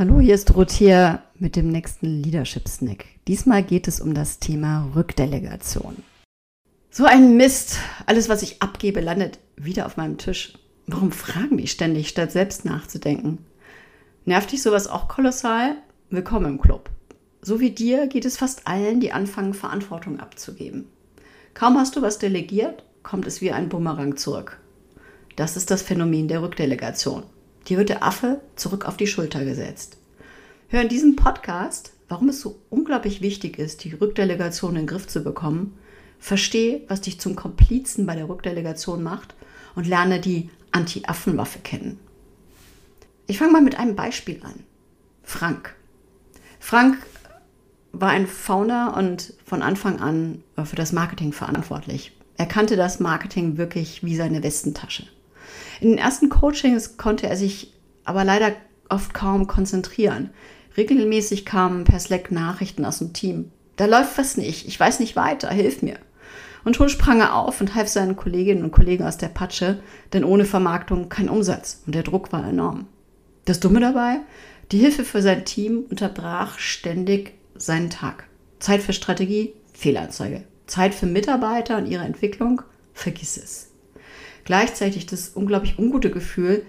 Hallo, hier ist Dorothea mit dem nächsten Leadership Snack. Diesmal geht es um das Thema Rückdelegation. So ein Mist. Alles, was ich abgebe, landet wieder auf meinem Tisch. Warum fragen die ständig, statt selbst nachzudenken? Nervt dich sowas auch kolossal? Willkommen im Club. So wie dir geht es fast allen, die anfangen, Verantwortung abzugeben. Kaum hast du was delegiert, kommt es wie ein Bumerang zurück. Das ist das Phänomen der Rückdelegation. Wird der Affe zurück auf die Schulter gesetzt. Hör in diesem Podcast, warum es so unglaublich wichtig ist, die Rückdelegation in den Griff zu bekommen. Verstehe, was dich zum Komplizen bei der Rückdelegation macht und lerne die Anti-Affen-Waffe kennen. Ich fange mal mit einem Beispiel an. Frank. Frank war ein Founder und von Anfang an für das Marketing verantwortlich. Er kannte das Marketing wirklich wie seine Westentasche. In den ersten Coachings konnte er sich aber leider oft kaum konzentrieren. Regelmäßig kamen per Slack Nachrichten aus dem Team. Da läuft was nicht, ich weiß nicht weiter, hilf mir. Und schon sprang er auf und half seinen Kolleginnen und Kollegen aus der Patsche, denn ohne Vermarktung kein Umsatz und der Druck war enorm. Das Dumme dabei, die Hilfe für sein Team unterbrach ständig seinen Tag. Zeit für Strategie, Fehlanzeige. Zeit für Mitarbeiter und ihre Entwicklung, vergiss es gleichzeitig das unglaublich ungute Gefühl,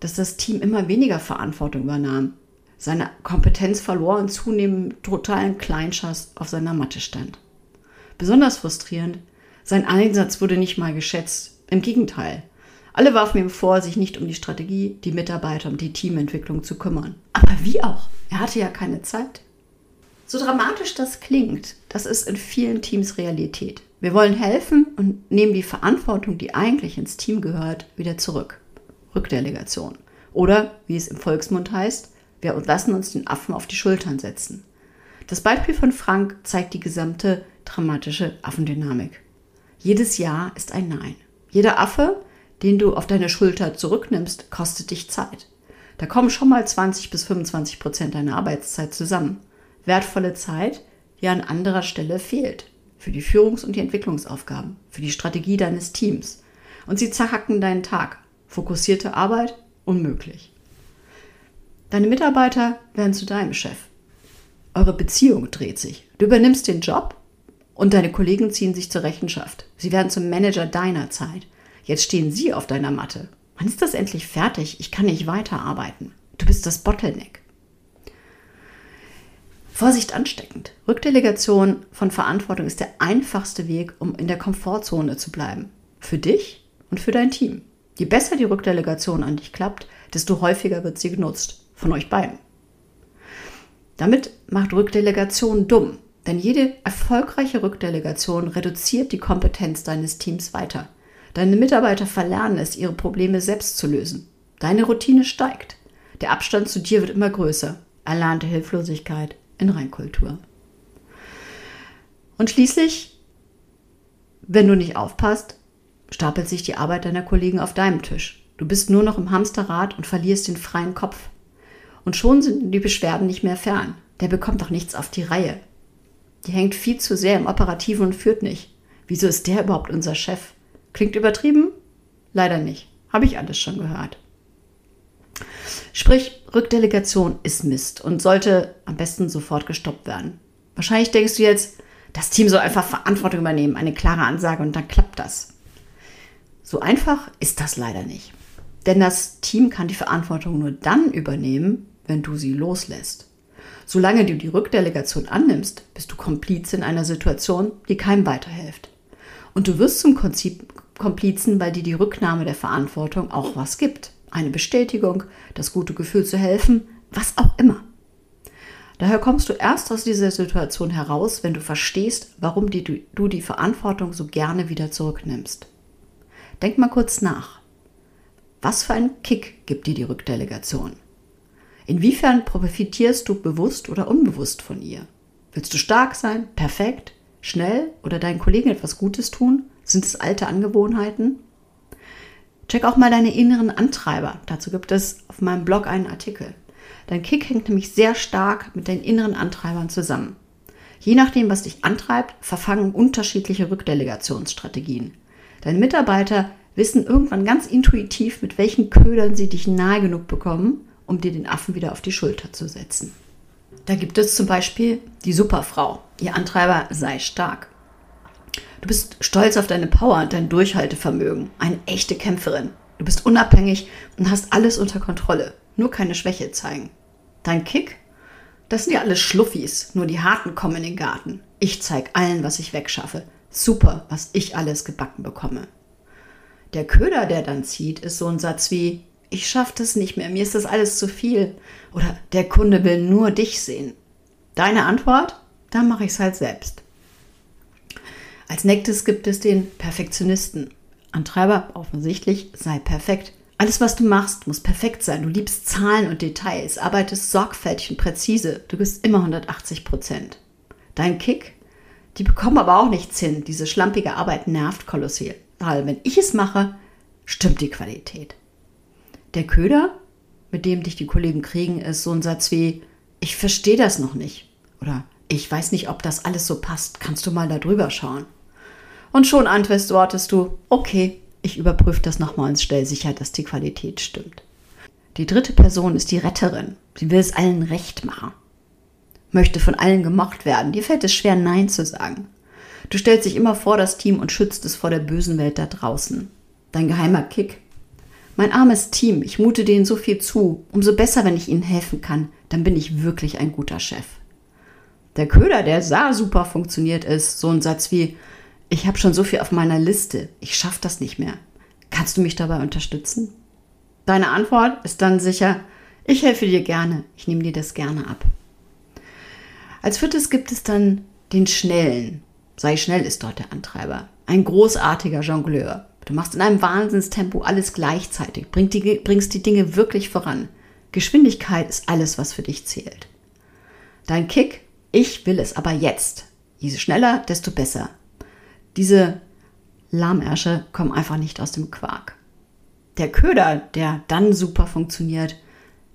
dass das Team immer weniger Verantwortung übernahm, seine Kompetenz verlor und zunehmend totalen Kleinschass auf seiner Matte stand. Besonders frustrierend, sein Einsatz wurde nicht mal geschätzt. Im Gegenteil. Alle warfen ihm vor, sich nicht um die Strategie, die Mitarbeiter und die Teamentwicklung zu kümmern. Aber wie auch? Er hatte ja keine Zeit. So dramatisch das klingt, das ist in vielen Teams Realität. Wir wollen helfen und nehmen die Verantwortung, die eigentlich ins Team gehört, wieder zurück. Rückdelegation. Oder, wie es im Volksmund heißt, wir lassen uns den Affen auf die Schultern setzen. Das Beispiel von Frank zeigt die gesamte dramatische Affendynamik. Jedes Ja ist ein Nein. Jeder Affe, den du auf deine Schulter zurücknimmst, kostet dich Zeit. Da kommen schon mal 20 bis 25 Prozent deiner Arbeitszeit zusammen. Wertvolle Zeit, die an anderer Stelle fehlt für die Führungs- und die Entwicklungsaufgaben, für die Strategie deines Teams. Und sie zerhacken deinen Tag. Fokussierte Arbeit unmöglich. Deine Mitarbeiter werden zu deinem Chef. Eure Beziehung dreht sich. Du übernimmst den Job und deine Kollegen ziehen sich zur Rechenschaft. Sie werden zum Manager deiner Zeit. Jetzt stehen sie auf deiner Matte. Wann ist das endlich fertig? Ich kann nicht weiterarbeiten. Du bist das Bottleneck. Vorsicht ansteckend. Rückdelegation von Verantwortung ist der einfachste Weg, um in der Komfortzone zu bleiben. Für dich und für dein Team. Je besser die Rückdelegation an dich klappt, desto häufiger wird sie genutzt. Von euch beiden. Damit macht Rückdelegation dumm, denn jede erfolgreiche Rückdelegation reduziert die Kompetenz deines Teams weiter. Deine Mitarbeiter verlernen es, ihre Probleme selbst zu lösen. Deine Routine steigt. Der Abstand zu dir wird immer größer. Erlernte Hilflosigkeit, in Reinkultur. Und schließlich, wenn du nicht aufpasst, stapelt sich die Arbeit deiner Kollegen auf deinem Tisch. Du bist nur noch im Hamsterrad und verlierst den freien Kopf. Und schon sind die Beschwerden nicht mehr fern. Der bekommt doch nichts auf die Reihe. Die hängt viel zu sehr im Operativen und führt nicht. Wieso ist der überhaupt unser Chef? Klingt übertrieben? Leider nicht. Habe ich alles schon gehört. Sprich, Rückdelegation ist Mist und sollte am besten sofort gestoppt werden. Wahrscheinlich denkst du jetzt, das Team soll einfach Verantwortung übernehmen, eine klare Ansage und dann klappt das. So einfach ist das leider nicht. Denn das Team kann die Verantwortung nur dann übernehmen, wenn du sie loslässt. Solange du die Rückdelegation annimmst, bist du Kompliz in einer Situation, die keinem weiterhilft. Und du wirst zum Komplizen, weil dir die Rücknahme der Verantwortung auch was gibt eine Bestätigung, das gute Gefühl zu helfen, was auch immer. Daher kommst du erst aus dieser Situation heraus, wenn du verstehst, warum die, du die Verantwortung so gerne wieder zurücknimmst. Denk mal kurz nach. Was für einen Kick gibt dir die Rückdelegation? Inwiefern profitierst du bewusst oder unbewusst von ihr? Willst du stark sein, perfekt, schnell oder deinen Kollegen etwas Gutes tun? Sind es alte Angewohnheiten? Check auch mal deine inneren Antreiber. Dazu gibt es auf meinem Blog einen Artikel. Dein Kick hängt nämlich sehr stark mit deinen inneren Antreibern zusammen. Je nachdem, was dich antreibt, verfangen unterschiedliche Rückdelegationsstrategien. Deine Mitarbeiter wissen irgendwann ganz intuitiv, mit welchen Ködern sie dich nahe genug bekommen, um dir den Affen wieder auf die Schulter zu setzen. Da gibt es zum Beispiel die Superfrau. Ihr Antreiber sei stark. Du bist stolz auf deine Power und dein Durchhaltevermögen. Eine echte Kämpferin. Du bist unabhängig und hast alles unter Kontrolle. Nur keine Schwäche zeigen. Dein Kick? Das sind ja alles Schluffis. Nur die Harten kommen in den Garten. Ich zeig allen, was ich wegschaffe. Super, was ich alles gebacken bekomme. Der Köder, der dann zieht, ist so ein Satz wie, ich schaff das nicht mehr, mir ist das alles zu viel. Oder der Kunde will nur dich sehen. Deine Antwort? Dann mache ich es halt selbst. Als nächstes gibt es den Perfektionisten. Antreiber offensichtlich sei perfekt. Alles, was du machst, muss perfekt sein. Du liebst Zahlen und Details, arbeitest sorgfältig und präzise. Du bist immer 180 Prozent. Dein Kick? Die bekommen aber auch nichts hin. Diese schlampige Arbeit nervt kolossal. Wenn ich es mache, stimmt die Qualität. Der Köder, mit dem dich die Kollegen kriegen, ist so ein Satz wie, ich verstehe das noch nicht. Oder ich weiß nicht, ob das alles so passt. Kannst du mal da drüber schauen? Und schon antwortest du, okay, ich überprüfe das nochmal und stelle sicher, dass die Qualität stimmt. Die dritte Person ist die Retterin. Sie will es allen recht machen. Möchte von allen gemocht werden. Dir fällt es schwer, Nein zu sagen. Du stellst dich immer vor das Team und schützt es vor der bösen Welt da draußen. Dein geheimer Kick. Mein armes Team, ich mute denen so viel zu. Umso besser, wenn ich ihnen helfen kann. Dann bin ich wirklich ein guter Chef. Der Köder, der sah super funktioniert, ist so ein Satz wie, ich habe schon so viel auf meiner Liste, ich schaffe das nicht mehr. Kannst du mich dabei unterstützen? Deine Antwort ist dann sicher, ich helfe dir gerne, ich nehme dir das gerne ab. Als viertes gibt es dann den Schnellen. Sei schnell ist dort der Antreiber. Ein großartiger Jongleur. Du machst in einem Wahnsinnstempo alles gleichzeitig, bringst die, bringst die Dinge wirklich voran. Geschwindigkeit ist alles, was für dich zählt. Dein Kick, ich will es aber jetzt. Je schneller, desto besser. Diese Lahmärsche kommen einfach nicht aus dem Quark. Der Köder, der dann super funktioniert,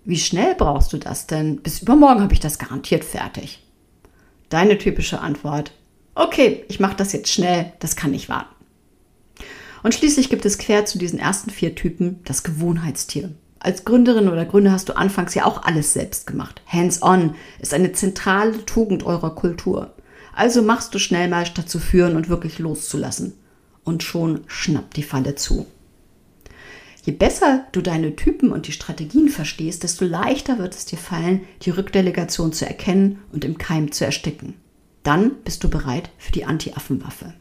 wie schnell brauchst du das denn? Bis übermorgen habe ich das garantiert fertig. Deine typische Antwort, okay, ich mache das jetzt schnell, das kann nicht warten. Und schließlich gibt es quer zu diesen ersten vier Typen das Gewohnheitstier. Als Gründerin oder Gründer hast du anfangs ja auch alles selbst gemacht. Hands-on ist eine zentrale Tugend eurer Kultur. Also machst du schnell mal, statt zu führen und wirklich loszulassen. Und schon schnappt die Falle zu. Je besser du deine Typen und die Strategien verstehst, desto leichter wird es dir fallen, die Rückdelegation zu erkennen und im Keim zu ersticken. Dann bist du bereit für die Anti-Affen-Waffe.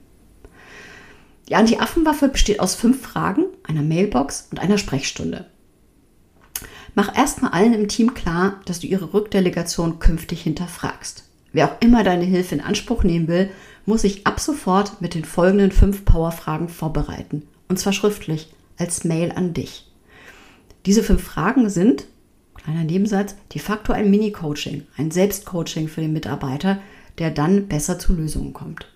Die Anti-Affen-Waffe besteht aus fünf Fragen, einer Mailbox und einer Sprechstunde. Mach erstmal allen im Team klar, dass du ihre Rückdelegation künftig hinterfragst. Wer auch immer deine Hilfe in Anspruch nehmen will, muss sich ab sofort mit den folgenden fünf Powerfragen vorbereiten. Und zwar schriftlich, als Mail an dich. Diese fünf Fragen sind, kleiner Nebensatz, de facto ein Mini-Coaching, ein Selbstcoaching für den Mitarbeiter, der dann besser zu Lösungen kommt.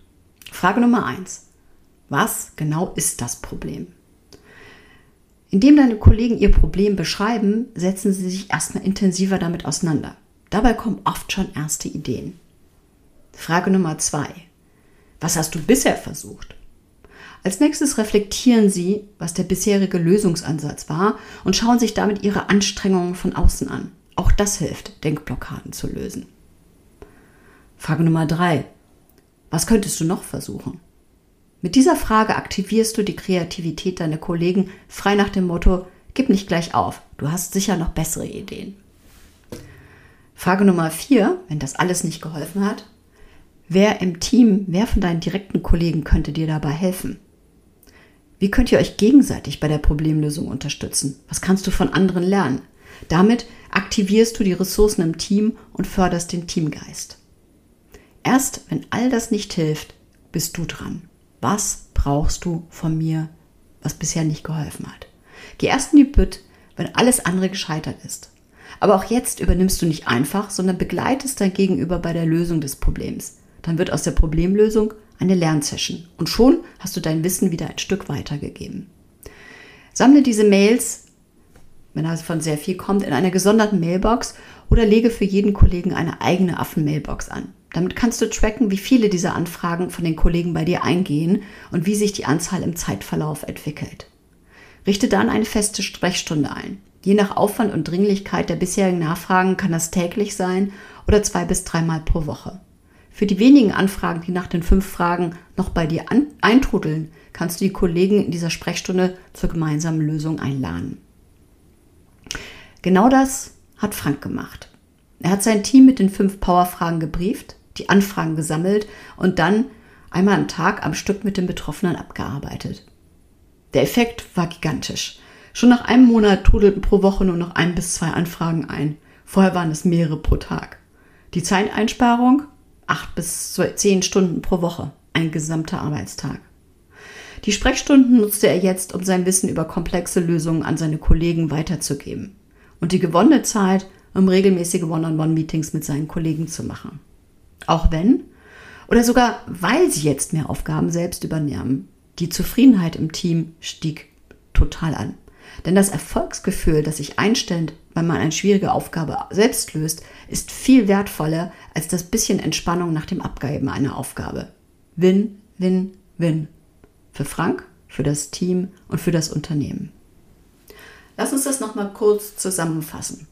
Frage Nummer eins: Was genau ist das Problem? Indem deine Kollegen ihr Problem beschreiben, setzen sie sich erstmal intensiver damit auseinander. Dabei kommen oft schon erste Ideen. Frage Nummer zwei. Was hast du bisher versucht? Als nächstes reflektieren Sie, was der bisherige Lösungsansatz war und schauen sich damit Ihre Anstrengungen von außen an. Auch das hilft, Denkblockaden zu lösen. Frage Nummer drei. Was könntest du noch versuchen? Mit dieser Frage aktivierst du die Kreativität deiner Kollegen frei nach dem Motto, gib nicht gleich auf, du hast sicher noch bessere Ideen. Frage Nummer vier, wenn das alles nicht geholfen hat, Wer im Team, wer von deinen direkten Kollegen könnte dir dabei helfen? Wie könnt ihr euch gegenseitig bei der Problemlösung unterstützen? Was kannst du von anderen lernen? Damit aktivierst du die Ressourcen im Team und förderst den Teamgeist. Erst wenn all das nicht hilft, bist du dran. Was brauchst du von mir, was bisher nicht geholfen hat? Geh erst in die Bütt, wenn alles andere gescheitert ist. Aber auch jetzt übernimmst du nicht einfach, sondern begleitest dein Gegenüber bei der Lösung des Problems. Dann wird aus der Problemlösung eine Lernsession und schon hast du dein Wissen wieder ein Stück weitergegeben. Sammle diese Mails, wenn also von sehr viel kommt, in einer gesonderten Mailbox oder lege für jeden Kollegen eine eigene Affen-Mailbox an. Damit kannst du tracken, wie viele dieser Anfragen von den Kollegen bei dir eingehen und wie sich die Anzahl im Zeitverlauf entwickelt. Richte dann eine feste Sprechstunde ein. Je nach Aufwand und Dringlichkeit der bisherigen Nachfragen kann das täglich sein oder zwei bis dreimal pro Woche. Für die wenigen Anfragen, die nach den fünf Fragen noch bei dir eintrudeln, kannst du die Kollegen in dieser Sprechstunde zur gemeinsamen Lösung einladen. Genau das hat Frank gemacht. Er hat sein Team mit den fünf Powerfragen gebrieft, die Anfragen gesammelt und dann einmal am Tag am Stück mit den Betroffenen abgearbeitet. Der Effekt war gigantisch. Schon nach einem Monat trudelten pro Woche nur noch ein bis zwei Anfragen ein. Vorher waren es mehrere pro Tag. Die Zeiteinsparung? Acht bis zehn Stunden pro Woche. Ein gesamter Arbeitstag. Die Sprechstunden nutzte er jetzt, um sein Wissen über komplexe Lösungen an seine Kollegen weiterzugeben. Und die gewonnene Zeit, um regelmäßige One-on-One-Meetings mit seinen Kollegen zu machen. Auch wenn oder sogar weil sie jetzt mehr Aufgaben selbst übernehmen. Die Zufriedenheit im Team stieg total an. Denn das Erfolgsgefühl, das sich einstellt, wenn man eine schwierige Aufgabe selbst löst, ist viel wertvoller als das bisschen Entspannung nach dem Abgeben einer Aufgabe. Win, win, win. Für Frank, für das Team und für das Unternehmen. Lass uns das nochmal kurz zusammenfassen.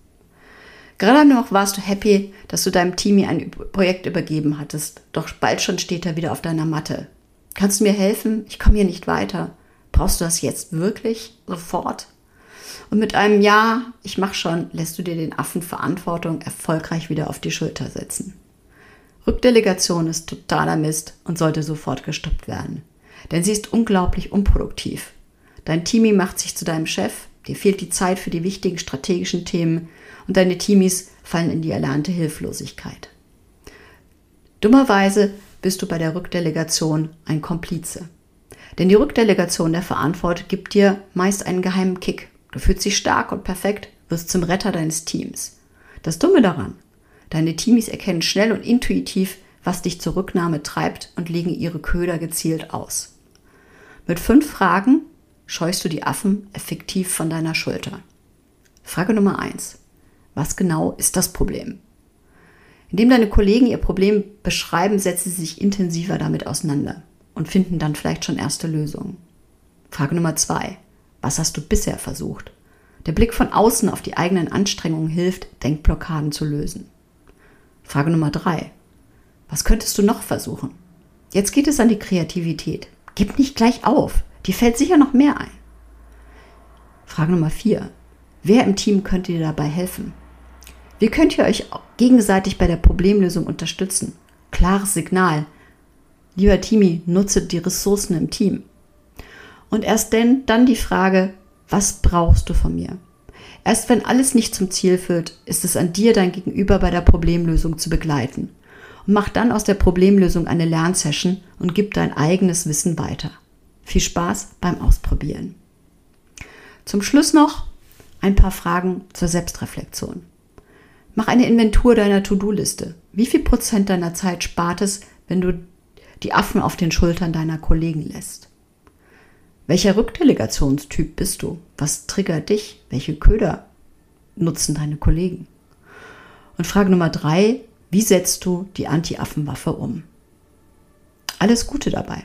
Gerade noch warst du happy, dass du deinem Team ein Projekt übergeben hattest, doch bald schon steht er wieder auf deiner Matte. Kannst du mir helfen? Ich komme hier nicht weiter. Brauchst du das jetzt wirklich? Sofort? Und mit einem Ja, ich mach schon, lässt du dir den Affen Verantwortung erfolgreich wieder auf die Schulter setzen. Rückdelegation ist totaler Mist und sollte sofort gestoppt werden. Denn sie ist unglaublich unproduktiv. Dein Teamie macht sich zu deinem Chef, dir fehlt die Zeit für die wichtigen strategischen Themen und deine Teamies fallen in die erlernte Hilflosigkeit. Dummerweise bist du bei der Rückdelegation ein Komplize. Denn die Rückdelegation der Verantwortung gibt dir meist einen geheimen Kick. Du fühlst dich stark und perfekt, wirst zum Retter deines Teams. Das Dumme daran, deine Teamies erkennen schnell und intuitiv, was dich zur Rücknahme treibt und legen ihre Köder gezielt aus. Mit fünf Fragen scheust du die Affen effektiv von deiner Schulter. Frage Nummer eins: Was genau ist das Problem? Indem deine Kollegen ihr Problem beschreiben, setzen sie sich intensiver damit auseinander und finden dann vielleicht schon erste Lösungen. Frage Nummer zwei. Was hast du bisher versucht? Der Blick von außen auf die eigenen Anstrengungen hilft, Denkblockaden zu lösen. Frage Nummer drei. Was könntest du noch versuchen? Jetzt geht es an die Kreativität. Gib nicht gleich auf. Dir fällt sicher noch mehr ein. Frage Nummer vier. Wer im Team könnte dir dabei helfen? Wie könnt ihr euch gegenseitig bei der Problemlösung unterstützen? Klares Signal. Lieber Timi, nutze die Ressourcen im Team. Und erst denn, dann die Frage, was brauchst du von mir? Erst wenn alles nicht zum Ziel führt, ist es an dir, dein Gegenüber bei der Problemlösung zu begleiten. Und mach dann aus der Problemlösung eine Lernsession und gib dein eigenes Wissen weiter. Viel Spaß beim Ausprobieren. Zum Schluss noch ein paar Fragen zur Selbstreflexion. Mach eine Inventur deiner To-Do-Liste. Wie viel Prozent deiner Zeit spart es, wenn du die Affen auf den Schultern deiner Kollegen lässt? Welcher Rückdelegationstyp bist du? Was triggert dich? Welche Köder nutzen deine Kollegen? Und Frage Nummer drei, wie setzt du die Anti-Affen-Waffe um? Alles Gute dabei.